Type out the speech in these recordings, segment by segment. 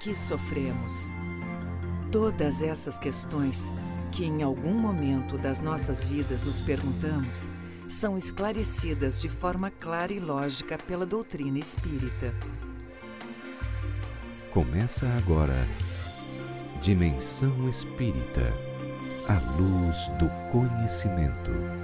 que sofremos? Todas essas questões que em algum momento das nossas vidas nos perguntamos são esclarecidas de forma clara e lógica pela doutrina espírita. Começa agora Dimensão Espírita a luz do conhecimento.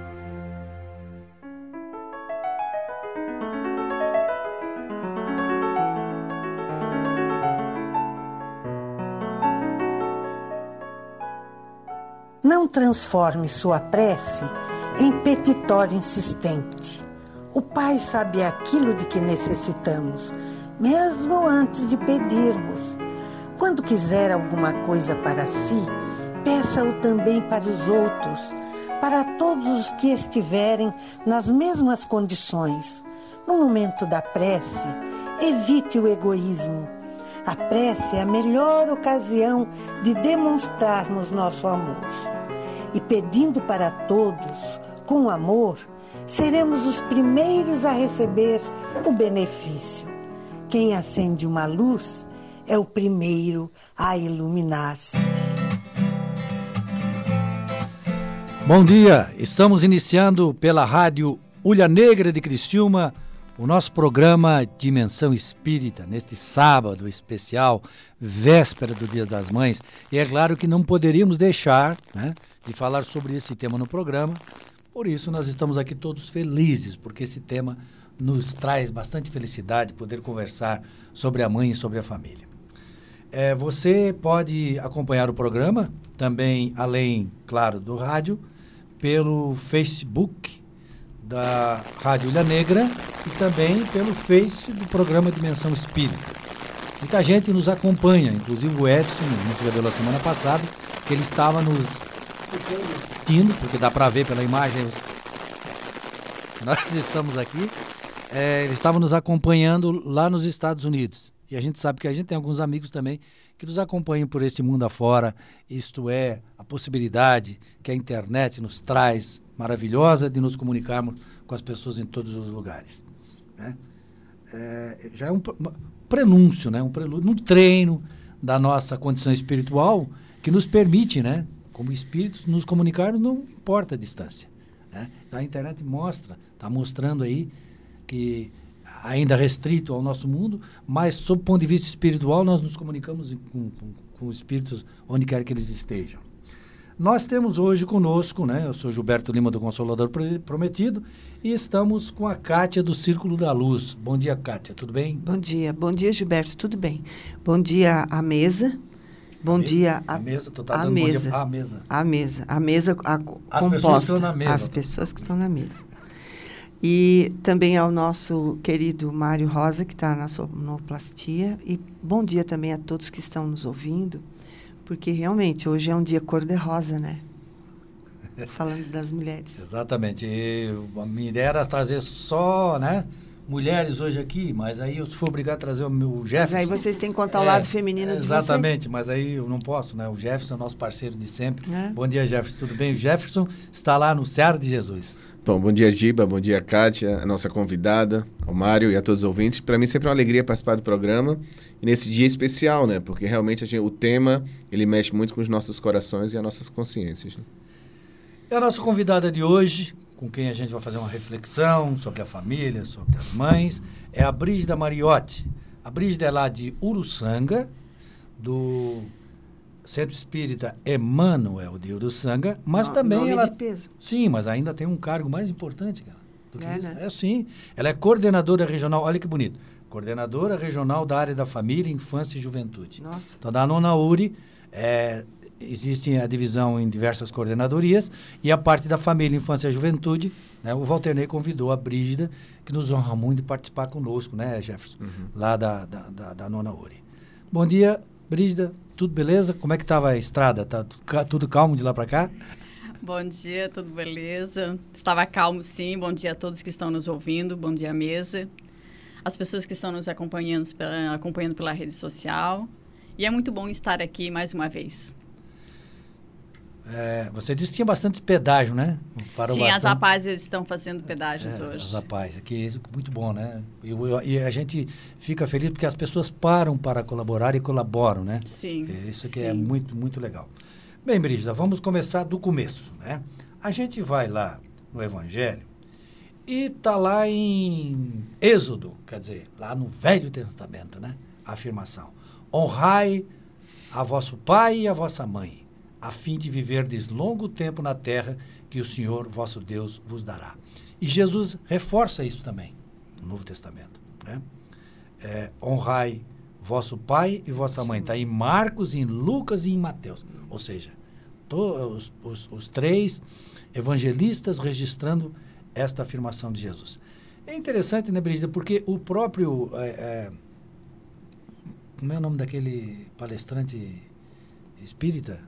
Não transforme sua prece em petitório insistente. O Pai sabe aquilo de que necessitamos, mesmo antes de pedirmos. Quando quiser alguma coisa para si, peça-o também para os outros, para todos os que estiverem nas mesmas condições. No momento da prece, evite o egoísmo. A prece é a melhor ocasião de demonstrarmos nosso amor. E pedindo para todos, com amor, seremos os primeiros a receber o benefício. Quem acende uma luz é o primeiro a iluminar-se. Bom dia, estamos iniciando pela rádio Ulha Negra de Criciúma o nosso programa Dimensão Espírita, neste sábado especial, véspera do Dia das Mães. E é claro que não poderíamos deixar né, de falar sobre esse tema no programa, por isso nós estamos aqui todos felizes, porque esse tema nos traz bastante felicidade poder conversar sobre a mãe e sobre a família. É, você pode acompanhar o programa também, além, claro, do rádio, pelo Facebook da Rádio Ilha Negra e também pelo Face do programa Dimensão Espírita. Muita gente nos acompanha, inclusive o Edson, viu na semana passada, que ele estava nos indo, porque dá para ver pela imagem, nós estamos aqui, é, ele estava nos acompanhando lá nos Estados Unidos. E a gente sabe que a gente tem alguns amigos também que nos acompanham por este mundo afora, isto é, a possibilidade que a internet nos traz maravilhosa de nos comunicarmos com as pessoas em todos os lugares. Né? É, já é um prenúncio, né? um prelúdio, um treino da nossa condição espiritual que nos permite, né? Como espíritos, nos comunicarmos, não importa a distância. Né? A internet mostra, está mostrando aí que ainda restrito ao nosso mundo, mas sob o ponto de vista espiritual nós nos comunicamos com, com, com espíritos onde quer que eles estejam. Nós temos hoje conosco, né? Eu sou Gilberto Lima do Consolador Prometido e estamos com a Kátia do Círculo da Luz. Bom dia, Kátia, tudo bem? Bom dia, bom dia, Gilberto, tudo bem. Bom dia à mesa. Bom a dia a, a mesa, tu tá a dando mesa. bom dia, a mesa. A mesa, a mesa a, As composta. pessoas que estão na mesa. As pessoas que estão na mesa. E também ao nosso querido Mário Rosa, que está na sonoplastia. E bom dia também a todos que estão nos ouvindo porque realmente hoje é um dia cor-de-rosa, né? Falando das mulheres. Exatamente. E a minha ideia era trazer só, né? Mulheres hoje aqui, mas aí eu fui obrigado a trazer o meu Jefferson. Mas aí vocês têm que contar o lado feminino de Exatamente, Exatamente, mas aí eu não posso, né? O Jefferson é nosso parceiro de sempre. É. Bom dia, Jefferson, tudo bem? O Jefferson está lá no Ceará de Jesus. Bom, bom dia, Giba, bom dia, Kátia, a nossa convidada, ao Mário e a todos os ouvintes. Para mim sempre é uma alegria participar do programa e nesse dia especial, né? Porque realmente gente, o tema, ele mexe muito com os nossos corações e as nossas consciências. Né? E a nossa convidada de hoje, com quem a gente vai fazer uma reflexão sobre a família, sobre as mães, é a Brígida Mariotti. A Brígida é lá de Uruçanga, do Centro Espírita Emmanuel de Uruçanga, mas No- também ela de peso. Sim, mas ainda tem um cargo mais importante, cara. É, né? É sim. Ela é coordenadora regional, olha que bonito. Coordenadora regional da área da família, infância e juventude. Nossa. Então, da nona URI, é, existe a divisão em diversas coordenadorias e a parte da família, infância e juventude, né, o Walterney convidou a Brígida, que nos honra muito de participar conosco, né, Jefferson? Lá da, da, da, da nona URI. Bom dia, Brígida, tudo beleza? Como é que estava a estrada? Tá tudo ca- tudo calmo de lá para cá? Bom dia, tudo beleza? Estava calmo sim. Bom dia a todos que estão nos ouvindo. Bom dia, mesa. As pessoas que estão nos acompanhando pela, acompanhando pela rede social. E é muito bom estar aqui mais uma vez. É, você disse que tinha bastante pedágio, né? Parou Sim, bastante. as rapazes estão fazendo pedágios é, hoje. As rapazes, que é muito bom, né? E, e, a gente fica feliz porque as pessoas param para colaborar e colaboram, né? Sim. É, isso sim. é muito, muito legal. Bem, Brígida, vamos começar do começo, né? A gente vai lá no Evangelho e tá lá em Êxodo, quer dizer, lá no Velho Testamento, né? A afirmação: honrai a vosso pai e a vossa mãe a fim de viverdes longo tempo na terra que o Senhor vosso Deus vos dará. E Jesus reforça isso também no Novo Testamento. Né? É, honrai vosso pai e vossa mãe. Está em Marcos, em Lucas e em Mateus. Ou seja, os, os, os, três evangelistas registrando esta afirmação de Jesus. É interessante, né, Brigida, porque o próprio. É, é, como é o nome daquele palestrante espírita?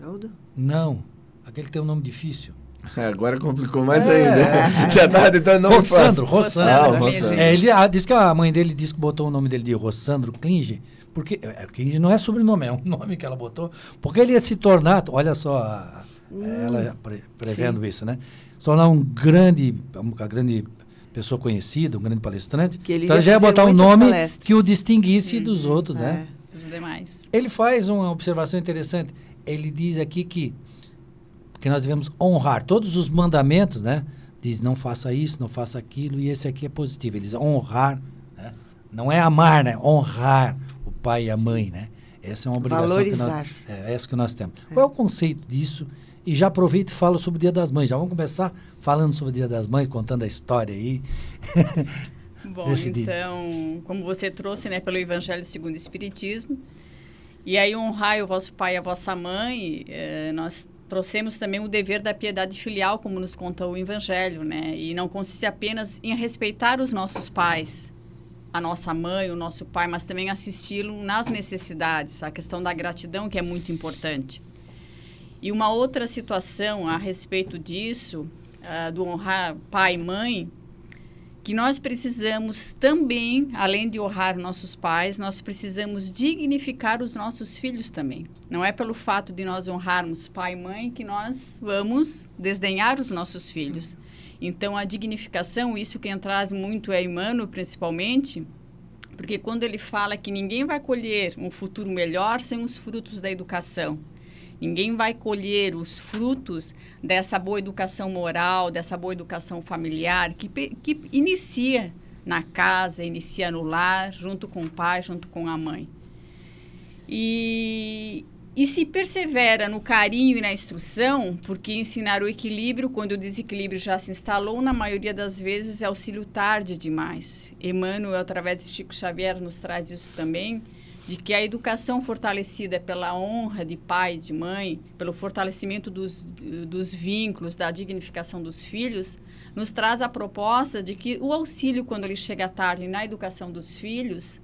Haroldo? Não. Aquele que tem um nome difícil. Agora complicou mais é, ainda. É, Já estava tentando nome Rossandro, Rossandro. Ah, Rossandro. É, ele ah, disse que a mãe dele disse que botou o nome dele de Rossandro Klinge, porque é, Klinge não é sobrenome, é um nome que ela botou, porque ele ia se tornar, olha só, hum, ela pre, prevendo sim. isso, né? Se tornar um grande, uma grande pessoa conhecida, um grande palestrante. Que ele então ele já ia botar um nome palestras. que o distinguisse hum, dos outros, né? Dos demais. Ele faz uma observação interessante ele diz aqui que, que nós devemos honrar todos os mandamentos, né? Diz não faça isso, não faça aquilo, e esse aqui é positivo. Ele diz honrar, né? não é amar, né? Honrar o pai e a mãe, né? Essa é uma obrigação Valorizar. que nós, é, é essa que nós temos. É. Qual é o conceito disso? E já aproveito e falo sobre o Dia das Mães. Já vamos começar falando sobre o Dia das Mães, contando a história aí. Bom, então, como você trouxe, né, pelo Evangelho segundo o Espiritismo, e aí, honrai o vosso pai e a vossa mãe, eh, nós trouxemos também o dever da piedade filial, como nos conta o Evangelho, né? E não consiste apenas em respeitar os nossos pais, a nossa mãe, o nosso pai, mas também assisti-lo nas necessidades, a questão da gratidão, que é muito importante. E uma outra situação a respeito disso, uh, do honrar pai e mãe, que nós precisamos também, além de honrar nossos pais, nós precisamos dignificar os nossos filhos também. Não é pelo fato de nós honrarmos pai e mãe que nós vamos desdenhar os nossos filhos. Então, a dignificação, isso quem traz muito é Emmanuel, principalmente, porque quando ele fala que ninguém vai colher um futuro melhor sem os frutos da educação. Ninguém vai colher os frutos dessa boa educação moral, dessa boa educação familiar, que, que inicia na casa, inicia no lar, junto com o pai, junto com a mãe. E, e se persevera no carinho e na instrução, porque ensinar o equilíbrio, quando o desequilíbrio já se instalou, na maioria das vezes é auxílio tarde demais. Emmanuel, através de Chico Xavier, nos traz isso também de que a educação fortalecida pela honra de pai e de mãe, pelo fortalecimento dos, dos vínculos, da dignificação dos filhos, nos traz a proposta de que o auxílio, quando ele chega tarde na educação dos filhos,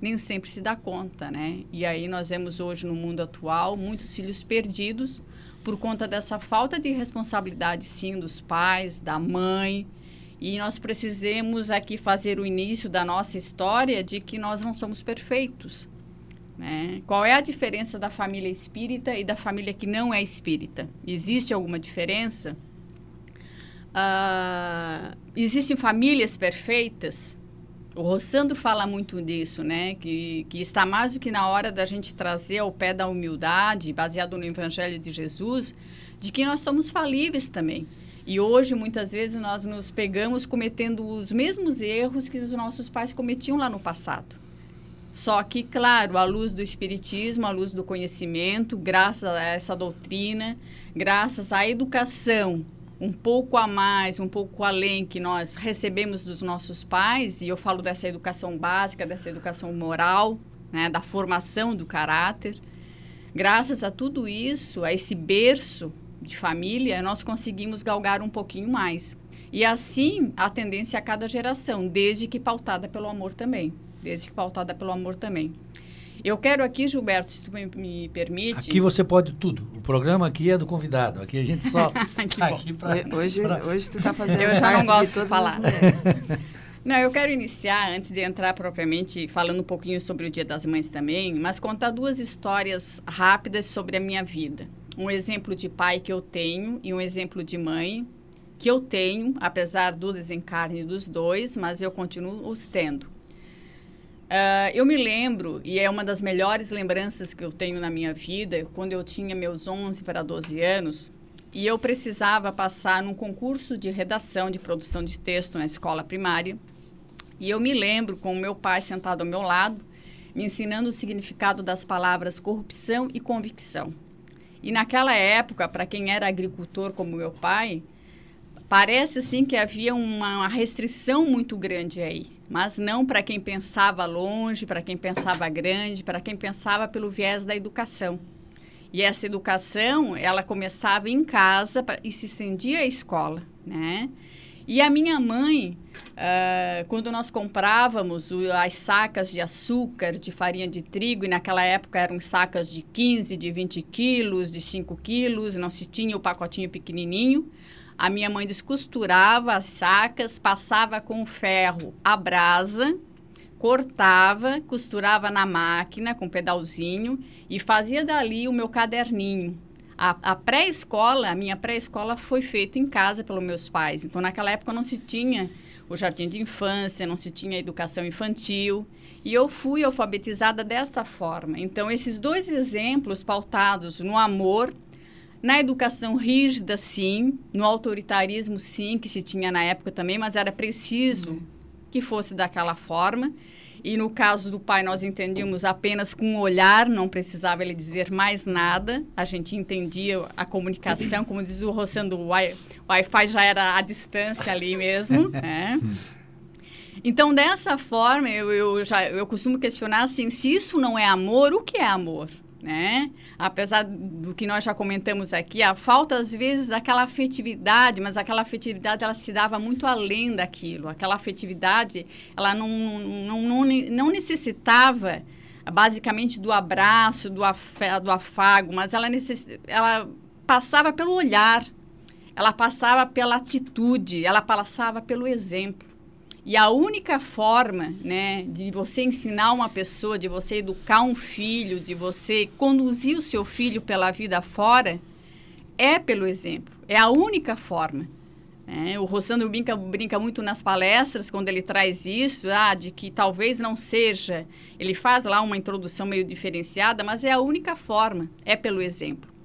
nem sempre se dá conta, né? E aí nós vemos hoje no mundo atual muitos filhos perdidos por conta dessa falta de responsabilidade, sim, dos pais, da mãe. E nós precisamos aqui fazer o início da nossa história de que nós não somos perfeitos. Né? Qual é a diferença da família espírita e da família que não é espírita? Existe alguma diferença? Uh, existem famílias perfeitas? O Rossandro fala muito disso, né? Que, que está mais do que na hora da gente trazer ao pé da humildade, baseado no Evangelho de Jesus, de que nós somos falíveis também. E hoje, muitas vezes, nós nos pegamos cometendo os mesmos erros que os nossos pais cometiam lá no passado. Só que, claro, à luz do Espiritismo, à luz do conhecimento, graças a essa doutrina, graças à educação um pouco a mais, um pouco além que nós recebemos dos nossos pais, e eu falo dessa educação básica, dessa educação moral, né, da formação do caráter. Graças a tudo isso, a esse berço de família, nós conseguimos galgar um pouquinho mais. E assim, a tendência a cada geração, desde que pautada pelo amor também desde que pautada pelo amor também. Eu quero aqui, Gilberto, se tu me, me permite. Aqui você pode tudo. O programa aqui é do convidado. Aqui a gente só tá aqui pra, hoje, pra... hoje tu está fazendo Eu já não gosto de, de falar. Não, eu quero iniciar, antes de entrar propriamente, falando um pouquinho sobre o Dia das Mães também, mas contar duas histórias rápidas sobre a minha vida. um exemplo de pai que eu tenho e um exemplo de mãe que eu tenho, apesar do desencarne dos dois, mas eu continuo os tendo. Uh, eu me lembro, e é uma das melhores lembranças que eu tenho na minha vida, quando eu tinha meus 11 para 12 anos, e eu precisava passar num concurso de redação, de produção de texto na escola primária. E eu me lembro com o meu pai sentado ao meu lado, me ensinando o significado das palavras corrupção e convicção. E naquela época, para quem era agricultor como meu pai, parece assim que havia uma restrição muito grande aí, mas não para quem pensava longe, para quem pensava grande, para quem pensava pelo viés da educação. E essa educação, ela começava em casa pra, e se estendia à escola, né? E a minha mãe, uh, quando nós comprávamos o, as sacas de açúcar, de farinha de trigo, e naquela época eram sacas de 15, de 20 quilos, de 5 quilos, não se tinha o pacotinho pequenininho, a minha mãe descosturava as sacas, passava com ferro a brasa, cortava, costurava na máquina com pedalzinho e fazia dali o meu caderninho. A, a pré-escola, a minha pré-escola foi feita em casa pelos meus pais. Então, naquela época não se tinha o jardim de infância, não se tinha educação infantil. E eu fui alfabetizada desta forma. Então, esses dois exemplos pautados no amor, na educação rígida, sim, no autoritarismo, sim, que se tinha na época também, mas era preciso que fosse daquela forma. E no caso do pai, nós entendíamos apenas com um olhar, não precisava ele dizer mais nada. A gente entendia a comunicação, como diz o Rossando, o Wi-Fi já era à distância ali mesmo. né? Então, dessa forma, eu, eu, já, eu costumo questionar assim, se isso não é amor, o que é amor? Né? Apesar do que nós já comentamos aqui, a falta às vezes daquela afetividade, mas aquela afetividade ela se dava muito além daquilo. Aquela afetividade, ela não, não, não, não necessitava basicamente do abraço, do, afé, do afago, mas ela, necess, ela passava pelo olhar, ela passava pela atitude, ela passava pelo exemplo. E a única forma, né, de você ensinar uma pessoa, de você educar um filho, de você conduzir o seu filho pela vida fora, é pelo exemplo. É a única forma. É, o Rossandro brinca, brinca muito nas palestras quando ele traz isso, ah, de que talvez não seja. Ele faz lá uma introdução meio diferenciada, mas é a única forma, é pelo exemplo.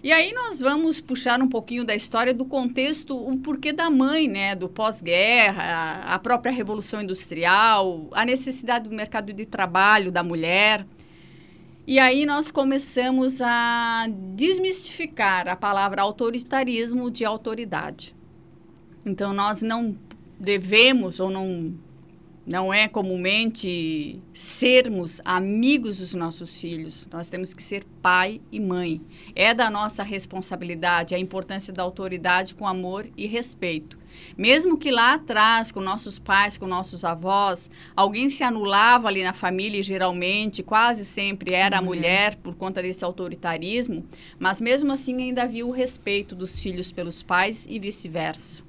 E aí nós vamos puxar um pouquinho da história do contexto, o porquê da mãe, né, do pós-guerra, a própria revolução industrial, a necessidade do mercado de trabalho da mulher. E aí nós começamos a desmistificar a palavra autoritarismo de autoridade. Então nós não devemos ou não não é comumente sermos amigos dos nossos filhos. Nós temos que ser pai e mãe. É da nossa responsabilidade a importância da autoridade com amor e respeito. Mesmo que lá atrás, com nossos pais, com nossos avós, alguém se anulava ali na família, e geralmente, quase sempre era a mulher por conta desse autoritarismo, mas mesmo assim ainda havia o respeito dos filhos pelos pais e vice-versa.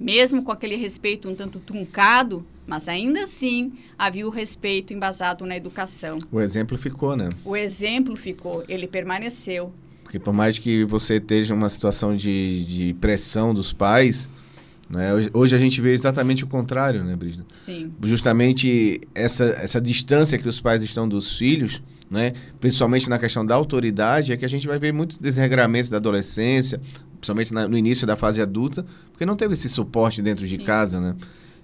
Mesmo com aquele respeito um tanto truncado, mas ainda assim havia o respeito embasado na educação. O exemplo ficou, né? O exemplo ficou, ele permaneceu. Porque por mais que você esteja uma situação de, de pressão dos pais, né? Hoje, a gente vê exatamente o contrário, né, Brisna? Sim. Justamente essa, essa distância que os pais estão dos filhos, né? principalmente na questão da autoridade, é que a gente vai ver muitos desregramentos da adolescência, principalmente na, no início da fase adulta, porque não teve esse suporte dentro Sim. de casa, né?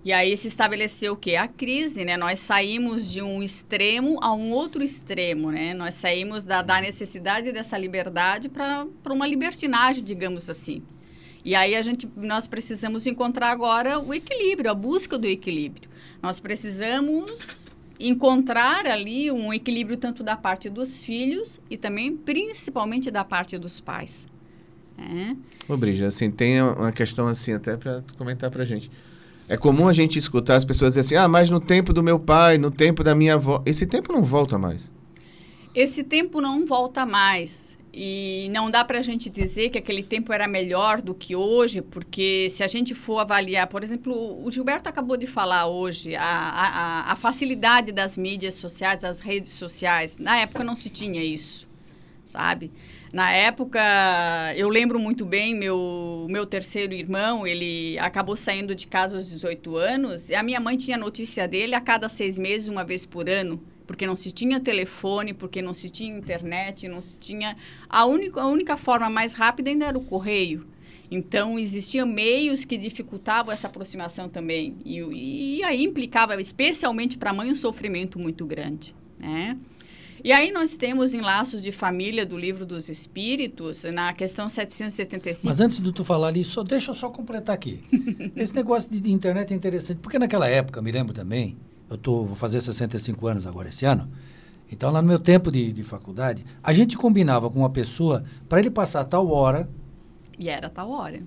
E aí se estabeleceu o quê? A crise, né? Nós saímos de um extremo a um outro extremo, né? Nós saímos da, da necessidade dessa liberdade para uma libertinagem, digamos assim. E aí a gente, nós precisamos encontrar agora o equilíbrio, a busca do equilíbrio. Nós precisamos encontrar ali um equilíbrio tanto da parte dos filhos e também, principalmente, da parte dos pais. É. Ô, Brija, assim, tem uma questão assim, até para comentar para gente. gente é comum a gente escutar as pessoas dizer assim: ah, mas no tempo do meu pai, no tempo da minha avó. Esse tempo não volta mais. Esse tempo não volta mais. E não dá para a gente dizer que aquele tempo era melhor do que hoje, porque se a gente for avaliar, por exemplo, o Gilberto acabou de falar hoje, a, a, a facilidade das mídias sociais, das redes sociais. Na época não se tinha isso. sabe? Na época, eu lembro muito bem, meu, meu terceiro irmão, ele acabou saindo de casa aos 18 anos, e a minha mãe tinha notícia dele a cada seis meses, uma vez por ano, porque não se tinha telefone, porque não se tinha internet, não se tinha... A única, a única forma mais rápida ainda era o correio. Então, existiam meios que dificultavam essa aproximação também. E, e aí implicava, especialmente para a mãe, um sofrimento muito grande, né? E aí nós temos em Laços de Família do Livro dos Espíritos, na questão 775. Mas antes de tu falar ali, só, deixa eu só completar aqui. Esse negócio de internet é interessante, porque naquela época, me lembro também, eu tô, vou fazer 65 anos agora esse ano, então lá no meu tempo de, de faculdade, a gente combinava com uma pessoa para ele passar tal hora. E era tal hora.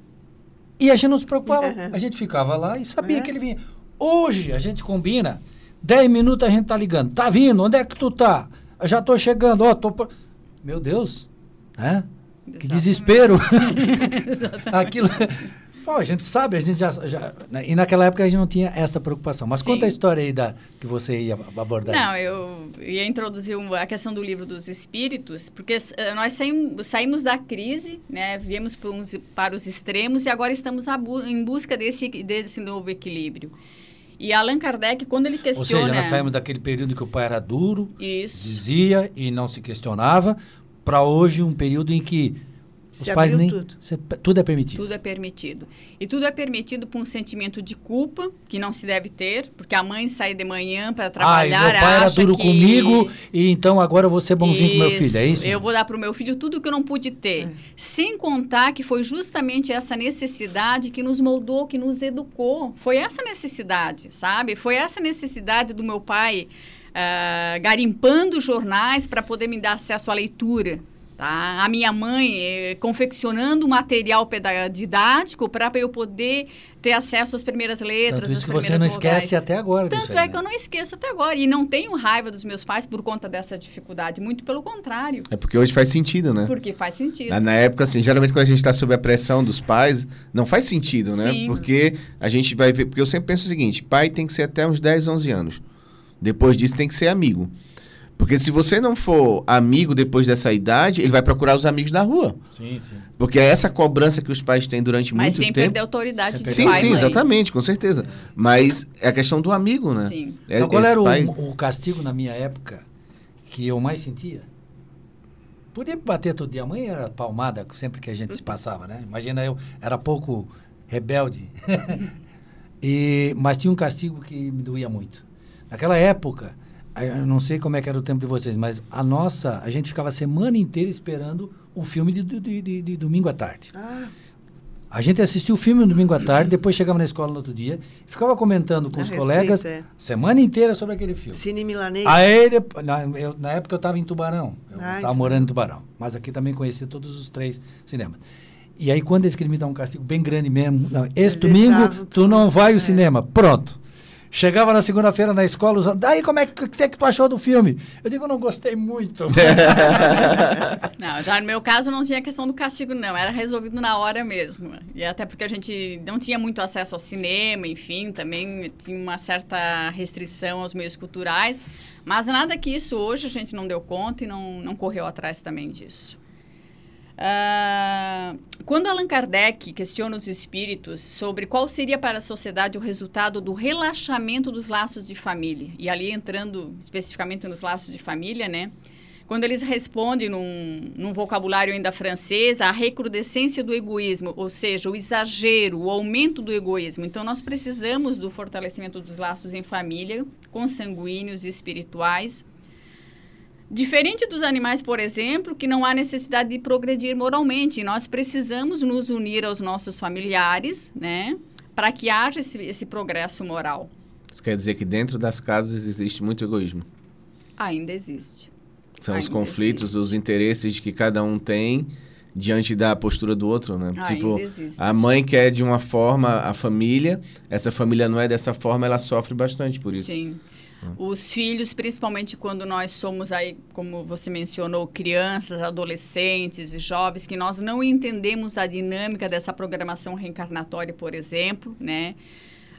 E a gente não se preocupava. a gente ficava lá e sabia É. que ele vinha. Hoje a gente combina, 10 minutos a gente tá ligando. Tá vindo? Onde é que tu tá? Já tô chegando, ó, tô. Meu Deus, né? Que desespero. Aquilo. Pô, a gente sabe, a gente já, já. né? E naquela época a gente não tinha essa preocupação. Mas Sim. conta a história aí da, que você ia abordar. Não, eu ia introduzir um- a questão do livro dos espíritos, porque eh, nós saímos, saímos da crise, né, viemos para, uns- para os extremos e agora estamos bu- em busca desse, desse novo equilíbrio. E Allan Kardec, quando ele Ou questiona... seja, nós saímos daquele período que o pai era duro, Isso. dizia e não se questionava, para hoje um período em que os Se pais nem. tudo. se- tudo é permitido. Tudo é permitido. E tudo é permitido por um sentimento de culpa, que não se deve ter, porque a mãe sai de manhã para Ai, trabalhar, meu pai era duro que... comigo e então agora eu vou ser bonzinho com meu filho, é isso? Eu vou dar para o meu filho tudo que eu não pude ter. É. Sem contar que foi justamente essa necessidade que nos moldou, que nos educou. Foi essa necessidade, sabe? Foi essa necessidade do meu pai ah, garimpando jornais para poder me dar acesso à leitura. Tá? A minha mãe eh, confeccionando material didático para eu poder ter acesso às primeiras letras, Tanto às isso que você primeiras não esquece vogais. até agora disso Tanto aí, é né? que eu não esqueço até agora. E não tenho raiva dos meus pais por conta dessa dificuldade. Muito pelo contrário. É porque hoje faz sentido, né? Porque faz sentido. Na, na época, assim, geralmente quando a gente está sob a pressão dos pais, não faz sentido, né? Sim. Porque a gente vai ver. Porque eu sempre penso o seguinte: pai tem que ser até uns 10, 11 anos. Depois disso tem que ser amigo. Porque se você não for amigo depois dessa idade, ele vai procurar os amigos na rua. Sim, sim. Porque é essa cobrança que os pais têm durante Mas muito sem tempo. perder a autoridade de Sem Sim, pai sim, mãe. exatamente, com certeza. Mas é a questão do amigo, né? Sim. É, Sabe qual era o, pai- o castigo na minha época que eu mais sentia? Podia me bater todo dia. A mãe era palmada sempre que a gente se passava, né? Imagina eu, era pouco rebelde. e, mas tinha um castigo que me doía muito. Naquela época, eu não sei como é que era o tempo de vocês, mas a nossa, a gente ficava a semana inteira esperando o filme de, de- de- de domingo à tarde. Ah, A gente assistia o filme no domingo à tarde, depois chegava na escola no outro dia, ficava comentando com A os respeito, colegas é. semana inteira sobre aquele filme. Cine Milanês. Aí, depois, na, eu- na época eu estava em Tubarão, eu Ah, estava em morando em Tubarão, mas aqui também conheci todos os três cinemas. E aí quando eles queriam me dar um castigo bem grande mesmo, não, esse Eles domingo tu tudo, não vai ao é. cinema, pronto. Chegava na segunda-feira na escola, usando, daí como é que, que, é que tu achou do filme? Eu digo, eu não gostei muito. Não, já no meu caso não tinha questão do castigo, não. Era resolvido na hora mesmo. E até porque a gente não tinha muito acesso ao cinema, enfim, também tinha uma certa restrição aos meios culturais. Mas nada que isso hoje a gente não deu conta e não, não correu atrás também disso. Ah, quando Allan Kardec questiona os espíritos sobre qual seria para a sociedade o resultado do relaxamento dos laços de família, e ali entrando especificamente nos laços de família, né? Quando eles respondem num, num vocabulário ainda francês, a recrudescência do egoísmo, ou seja, o exagero, o aumento do egoísmo. Então, nós precisamos do fortalecimento dos laços em família, consanguíneos e espirituais, Diferente dos animais, por exemplo, que não há necessidade de progredir moralmente, nós precisamos nos unir aos nossos familiares, né, para que haja esse, esse progresso moral. Isso quer dizer que dentro das casas existe muito egoísmo. Ainda existe. São os Ainda conflitos, existe. os interesses que cada um tem diante da postura do outro, né? Ainda tipo, existe. a mãe quer de uma forma a família, essa família não é dessa forma, ela sofre bastante por isso. Sim. Os filhos, principalmente quando nós somos aí, como você mencionou, crianças, adolescentes e jovens, que nós não entendemos a dinâmica dessa programação reencarnatória, por exemplo, né?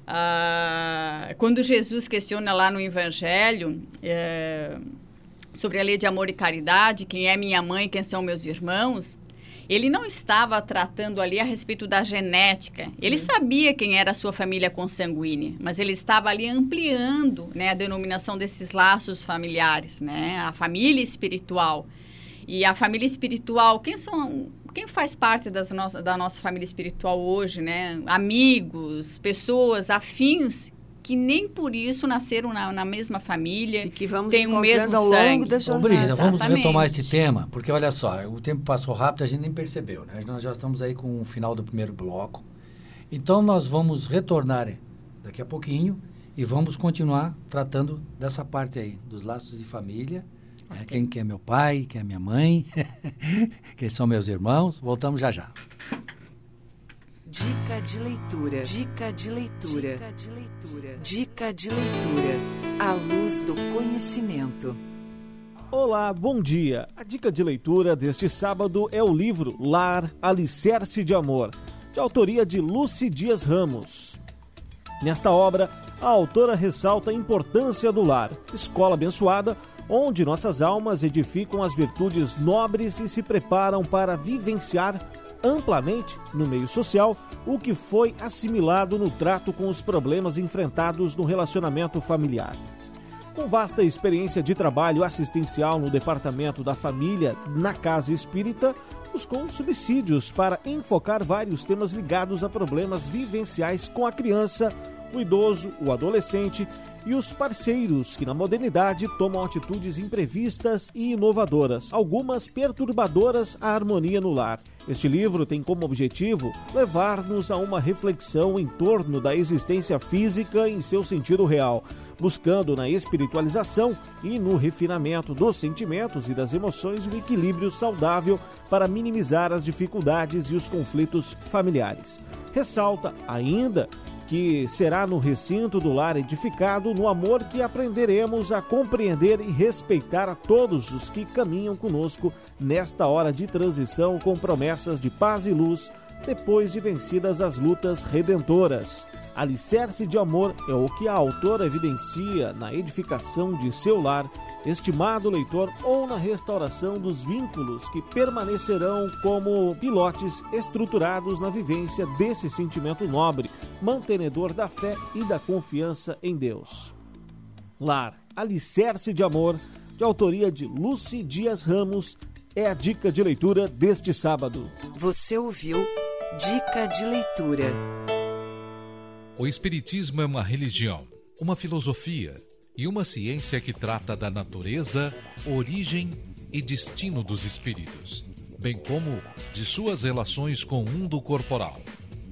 Ah, quando Jesus questiona lá no Evangelho é, sobre a lei de amor e caridade, quem é minha mãe, quem são meus irmãos, ele não estava tratando ali a respeito da genética. Ele uhum. sabia quem era a sua família consanguínea, mas ele estava ali ampliando né, a denominação desses laços familiares, né, a família espiritual. E a família espiritual, quem são quem faz parte das nossa, da nossa família espiritual hoje, né? Amigos, pessoas afins que nem por isso nasceram na, na mesma família, e que vamos tem o mesmo ao sangue. longo da jornada. Ô, Brisa, vamos retomar esse tema, porque olha só, o tempo passou rápido, a gente nem percebeu, né? Nós já estamos aí com o final do primeiro bloco. Então nós vamos retornar daqui a pouquinho e vamos continuar tratando dessa parte aí, dos laços de família é, quem, quem é meu pai, quem é minha mãe, quem são meus irmãos. Voltamos já já. Dica de leitura. Dica de leitura. Dica de leitura. Dica de leitura. A luz do conhecimento. Olá, bom dia. A dica de leitura deste sábado é o livro Lar, Alicerce de Amor, de autoria de Lucy Dias Ramos. Nesta obra, a autora ressalta a importância do lar, escola abençoada onde nossas almas edificam as virtudes nobres e se preparam para vivenciar amplamente no meio social o que foi assimilado no trato com os problemas enfrentados no relacionamento familiar. Com vasta experiência de trabalho assistencial no departamento da família na Casa Espírita, buscou subsídios para enfocar vários temas ligados a problemas vivenciais com a criança, o idoso, o adolescente e os parceiros que na modernidade tomam atitudes imprevistas e inovadoras, algumas perturbadoras à harmonia no lar. Este livro tem como objetivo levar-nos a uma reflexão em torno da existência física em seu sentido real, buscando na espiritualização e no refinamento dos sentimentos e das emoções um equilíbrio saudável para minimizar as dificuldades e os conflitos familiares. Ressalta ainda que será no recinto do lar edificado, no amor que aprenderemos a compreender e respeitar a todos os que caminham conosco nesta hora de transição com promessas de paz e luz, depois de vencidas as lutas redentoras. Alicerce de amor é o que a autora evidencia na edificação de seu lar estimado leitor, ou na restauração dos vínculos que permanecerão como pilotes estruturados na vivência desse sentimento nobre, mantenedor da fé e da confiança em Deus. Lar, Alicerce de Amor, de autoria de Lucy Dias Ramos, é a dica de leitura deste sábado. Você ouviu Dica de Leitura. O Espiritismo é uma religião, uma filosofia e uma ciência que trata da natureza, origem e destino dos espíritos, bem como de suas relações com o mundo corporal.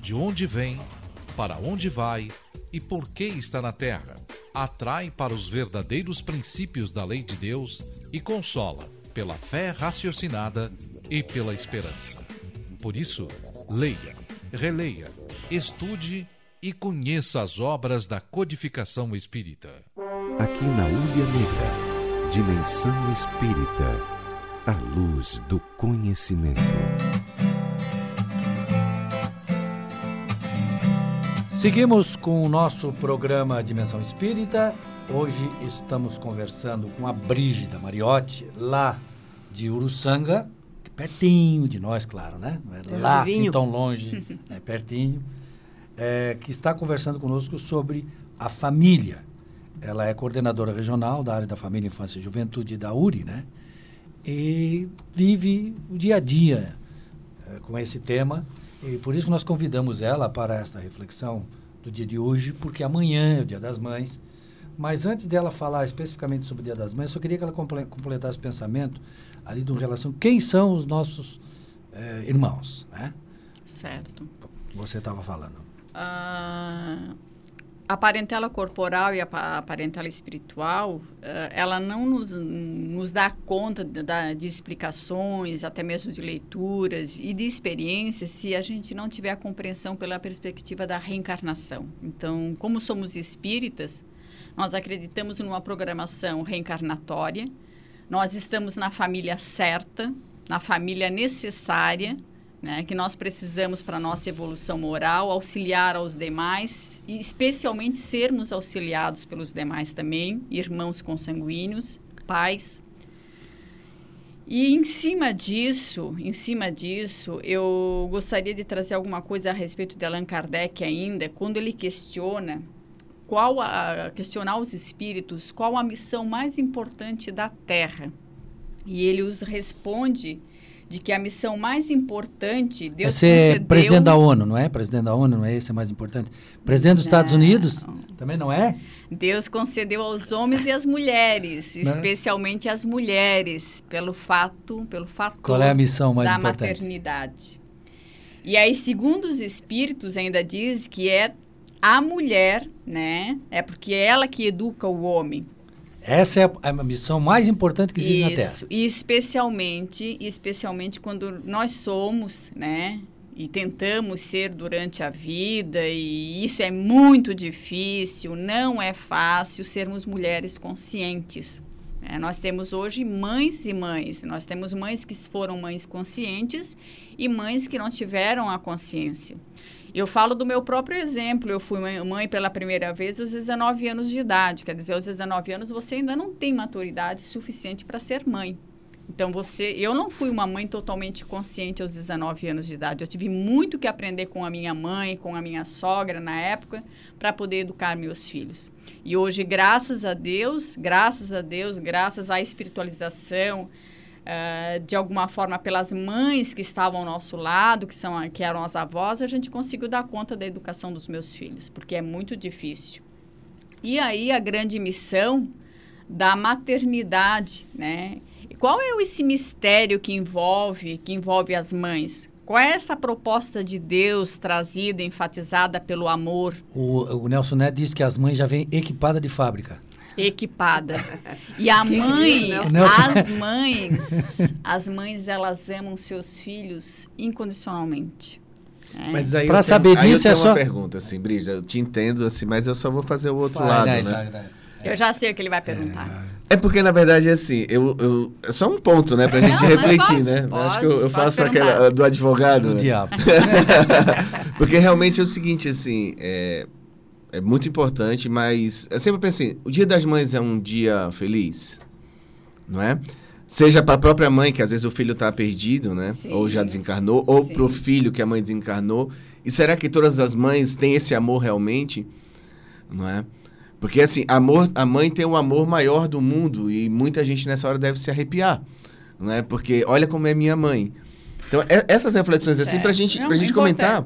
de onde vem, para onde vai e por que está na terra. Atrai para os verdadeiros princípios da lei de Deus e consola pela fé raciocinada e pela esperança. Por isso, leia, releia, estude e conheça as obras da codificação espírita. Aqui na Ulha Negra, Dimensão Espírita, a luz do conhecimento. Seguimos com o nosso programa Dimensão Espírita. Hoje estamos conversando com a Brígida Mariotti, lá de Uruçanga, pertinho de nós, claro, né? Não é lá assim tão longe, é pertinho, é, que está conversando conosco sobre a família ela é coordenadora regional da área da família, infância e juventude da URI, né? E vive o dia a dia é, com esse tema. E por isso que nós convidamos ela para esta reflexão do dia de hoje, porque amanhã é o Dia das Mães. Mas antes dela falar especificamente sobre o Dia das Mães, eu só queria que ela completasse o pensamento ali de relação. Quem são os nossos é, irmãos, né? Certo. Você estava falando. Ah a parentela corporal e a, parentela espiritual, uh, ela não nos, nos dá conta de, de, explicações, até mesmo de leituras e de experiências, se a gente não tiver a compreensão pela perspectiva da reencarnação. Então, como somos espíritas, nós acreditamos numa programação reencarnatória, nós estamos na família certa, na família necessária, né, que nós precisamos para nossa evolução moral, auxiliar aos demais e especialmente sermos auxiliados pelos demais também, irmãos consanguíneos, pais. E em cima disso, em cima disso, eu gostaria de trazer alguma coisa a respeito de Allan Kardec ainda, quando ele questiona qual a questionar os espíritos, qual a missão mais importante da Terra. E ele os responde de que a missão mais importante Deus é concedeu... presidente da ONU, não é? Presidente da ONU não é esse é mais importante. Presidente dos não. Estados Unidos também não é? Deus concedeu aos homens e às mulheres, não. especialmente às mulheres, pelo fato, pelo fato Qual é a missão mais da importante? maternidade. E aí, segundo os espíritos, ainda diz que é a mulher, né? É porque é ela que educa o homem. Essa é a, missão mais importante que existe Isso, na Terra. E especialmente, especialmente quando nós somos, né? E tentamos ser durante a vida, e isso é muito difícil, não é fácil sermos mulheres conscientes. É, nós temos hoje mães e mães. Nós temos mães que foram mães conscientes e mães que não tiveram a consciência. Eu falo do meu próprio exemplo. Eu fui mãe pela primeira vez aos 19 anos de idade. Quer dizer, aos 19 anos você ainda não tem maturidade suficiente para ser mãe. Então você, eu não fui uma mãe totalmente consciente aos 19 anos de idade. Eu tive muito que aprender com a minha mãe, com a minha sogra na época, para poder educar meus filhos. E hoje, graças a Deus, graças a Deus, graças à espiritualização, Uh, de alguma forma pelas mães que estavam ao nosso lado, que, são, que eram as avós, a gente conseguiu dar conta da educação dos meus filhos, porque é muito difícil. E aí a grande missão da maternidade, né? qual é esse mistério que envolve, que envolve as mães? Qual é essa proposta de Deus trazida, enfatizada pelo amor? O, o Nelson Neto disse que as mães já vêm equipadas de fábrica equipada. E a mãe, as mães, as mães elas amam seus filhos incondicionalmente. É. Mas aí para saber tenho, disso é só uma pergunta assim, Brisa, eu te entendo assim, mas eu só vou fazer o outro vai, lado, vai, né? Vai, eu já sei o que ele vai perguntar. É porque, na verdade, é assim, eu, eu, é só um ponto, né, pra gente Não, refletir, pode, né? Pode, acho que eu, eu faço aquela do advogado. Do né? diabo. porque realmente é o seguinte, assim, é, é muito importante, mas eu sempre pensei, o Dia das Mães é um dia feliz, não é? Seja para a própria mãe, que às vezes o filho está perdido, né? Sim. Ou já desencarnou, ou para o filho que a mãe desencarnou. E será que todas as mães têm esse amor realmente? Não é? Porque assim, amor, a mãe tem o amor maior do mundo e muita gente nessa hora deve se arrepiar, não é? Porque olha como é minha mãe. Então, é, essas reflexões certo. assim para gente, a gente comentar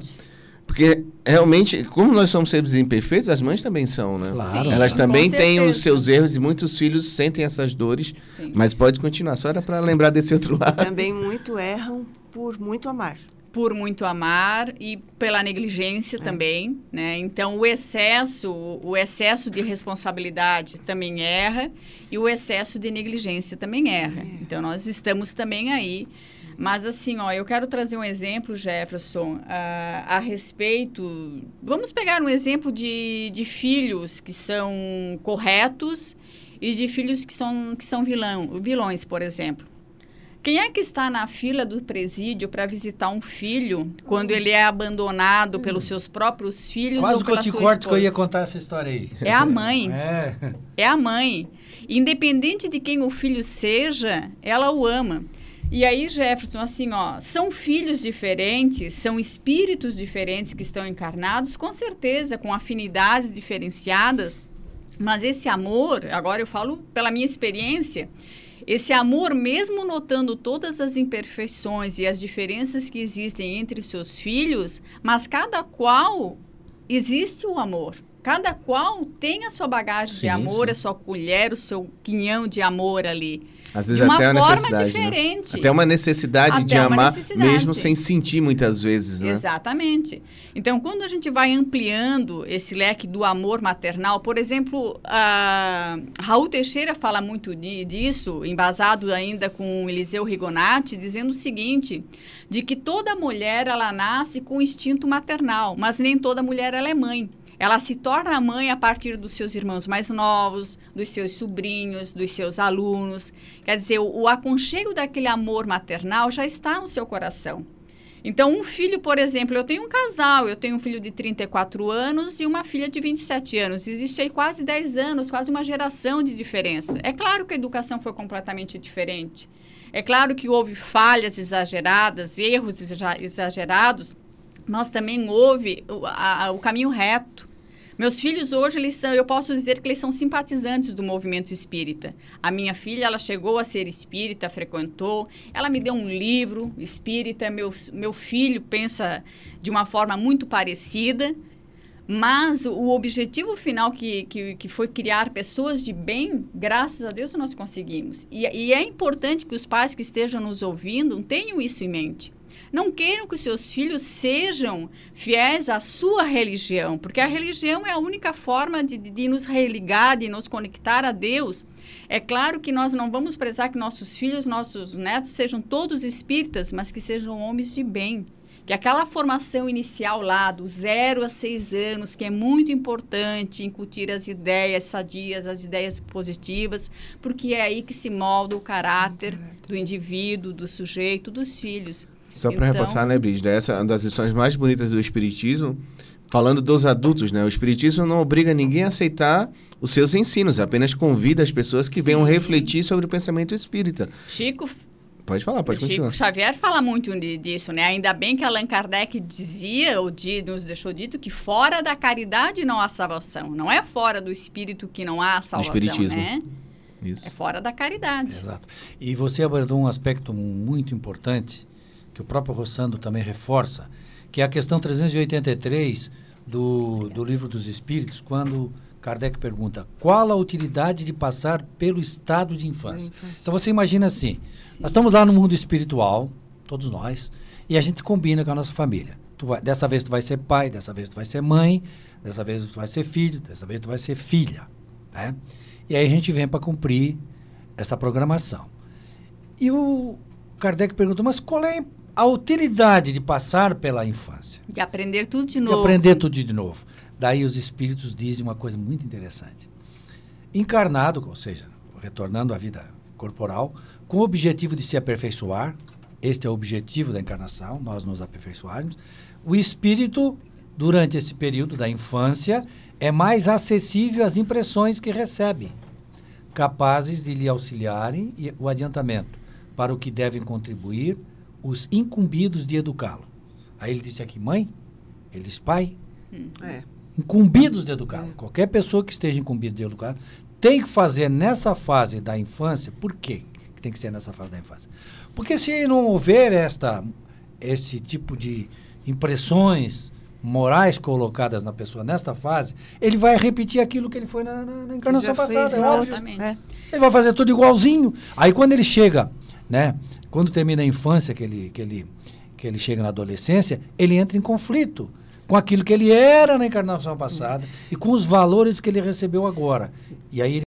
porque realmente, como nós somos seres imperfeitos, as mães também são, né? Claro. Elas também têm os seus erros e muitos filhos sentem essas dores. Sim. Mas pode continuar, só era para lembrar desse outro lado. Também muito erram por muito amar. Por muito amar e pela negligência é. também, né? Então o excesso, o excesso de responsabilidade também erra e o excesso de negligência também erra. É. Então nós estamos também aí mas assim, ó, eu quero trazer um exemplo, Jefferson, a, a respeito. Vamos pegar um exemplo de, de filhos que são corretos e de filhos que são, que são vilão, vilões, por exemplo. Quem é que está na fila do presídio para visitar um filho quando ele é abandonado pelos seus próprios filhos Quase ou que eu te corto que eu ia contar essa história aí. É a mãe. É. é a mãe. Independente de quem o filho seja, ela o ama. E aí, Jefferson, assim, ó, são filhos diferentes, são espíritos diferentes que estão encarnados, com certeza, com afinidades diferenciadas, mas esse amor, agora eu falo pela minha experiência, esse amor, mesmo notando todas as imperfeições e as diferenças que existem entre os seus filhos, mas cada qual existe o amor. Cada qual tem a sua bagagem sim, de amor, sim. a sua colher, o seu quinhão de amor ali. Às vezes de uma até forma né? diferente. Até uma necessidade Até de uma amar, necessidade. mesmo sem sentir muitas vezes, né? Exatamente. Então, quando a gente vai ampliando esse leque do amor maternal, por exemplo, a Raul Teixeira fala muito di- disso, embasado ainda com Eliseu Rigonati, dizendo o seguinte, de que toda mulher ela nasce com instinto maternal, mas nem toda mulher ela é mãe. Ela se torna mãe a partir dos seus irmãos mais novos, dos seus sobrinhos, dos seus alunos. Quer dizer, o, o aconchego daquele amor maternal já está no seu coração. Então, um filho, por exemplo, eu tenho um casal, eu tenho um filho de 34 anos e uma filha de 27 anos. Existe aí quase 10 anos, quase uma geração de diferença. É claro que a educação foi completamente diferente. É claro que houve falhas exageradas, erros exa- exagerados, mas também houve o, a- o caminho reto. Meus filhos hoje, eles são, eu posso dizer que eles são simpatizantes do movimento espírita. A minha filha, ela chegou a ser espírita, frequentou, ela me deu um livro espírita, meu, meu filho pensa de uma forma muito parecida, mas o objetivo final que, que, que foi criar pessoas de bem, graças a Deus nós conseguimos. E, e é importante que os pais que estejam nos ouvindo tenham isso em mente. Não queiram que os seus filhos sejam fiéis à sua religião, porque a religião é a única forma de, de, nos religar, de nos conectar a Deus. É claro que nós não vamos prezar que nossos filhos, nossos netos sejam todos espíritas, mas que sejam homens de bem. Que aquela formação inicial lá, do zero a seis anos, que é muito importante incutir as ideias sadias, as ideias positivas, porque é aí que se molda o caráter do indivíduo, do sujeito, dos filhos. Só para Então- reforçar, né, Brígida? Essa é uma das lições mais bonitas do Espiritismo. Falando dos adultos, né? O Espiritismo não obriga ninguém a aceitar os seus ensinos, apenas convida as pessoas que venham Sim. refletir sobre o pensamento espírita. Chico Pode falar, pode Chico continuar. Xavier fala muito di- disso, né? Ainda bem que Allan Kardec dizia, ou di- nos deixou dito, que fora da caridade não há salvação. Não é fora do espírito que não há salvação, espiritismo. né? Isso. É fora da caridade. Exato. E você abordou um aspecto muito importante, que o próprio Rossando também reforça, que é a questão 383 do, do Livro dos Espíritos, quando Kardec pergunta qual a utilidade de passar pelo estado de infância. infância. Então você imagina assim, nós estamos lá no mundo espiritual, todos nós, e a gente combina com a nossa família. Vai- dessa vez tu vai ser pai, dessa vez tu vai ser mãe, dessa vez tu vai ser filho, dessa vez tu vai ser filha. Né? E aí a gente vem para cumprir essa programação. E o Kardec perguntou, mas qual é a utilidade de passar pela infância? De aprender tudo de De novo. aprender tudo de novo. Daí os espíritos dizem uma coisa muito interessante. Encarnado, ou seja, retornando à vida corporal, com o objetivo de se aperfeiçoar, este é o objetivo da encarnação, nós nos aperfeiçoarmos, o espírito, durante esse período da infância, é mais acessível às impressões que recebe, capazes de lhe auxiliarem o adiantamento, para o que devem contribuir os incumbidos de educá-lo. Aí ele disse aqui, mãe, ele diz pai, É. incumbidos de educá-lo. É. Qualquer pessoa que esteja incumbida de educá-lo tem que fazer nessa fase da infância. Por quê que tem que ser nessa fase da infância? Porque se não houver esta, esse tipo de impressões morais colocadas na pessoa nesta fase, ele vai repetir aquilo que ele foi na, na- na encarnação Já fez passada, é na óbvio. É. Ele vai fazer tudo igualzinho. Aí quando ele chega, né? Quando termina a infância, que ele, que ele, que ele chega na adolescência, ele entra em conflito com aquilo que ele era na encarnação passada e com os valores que ele recebeu agora. E aí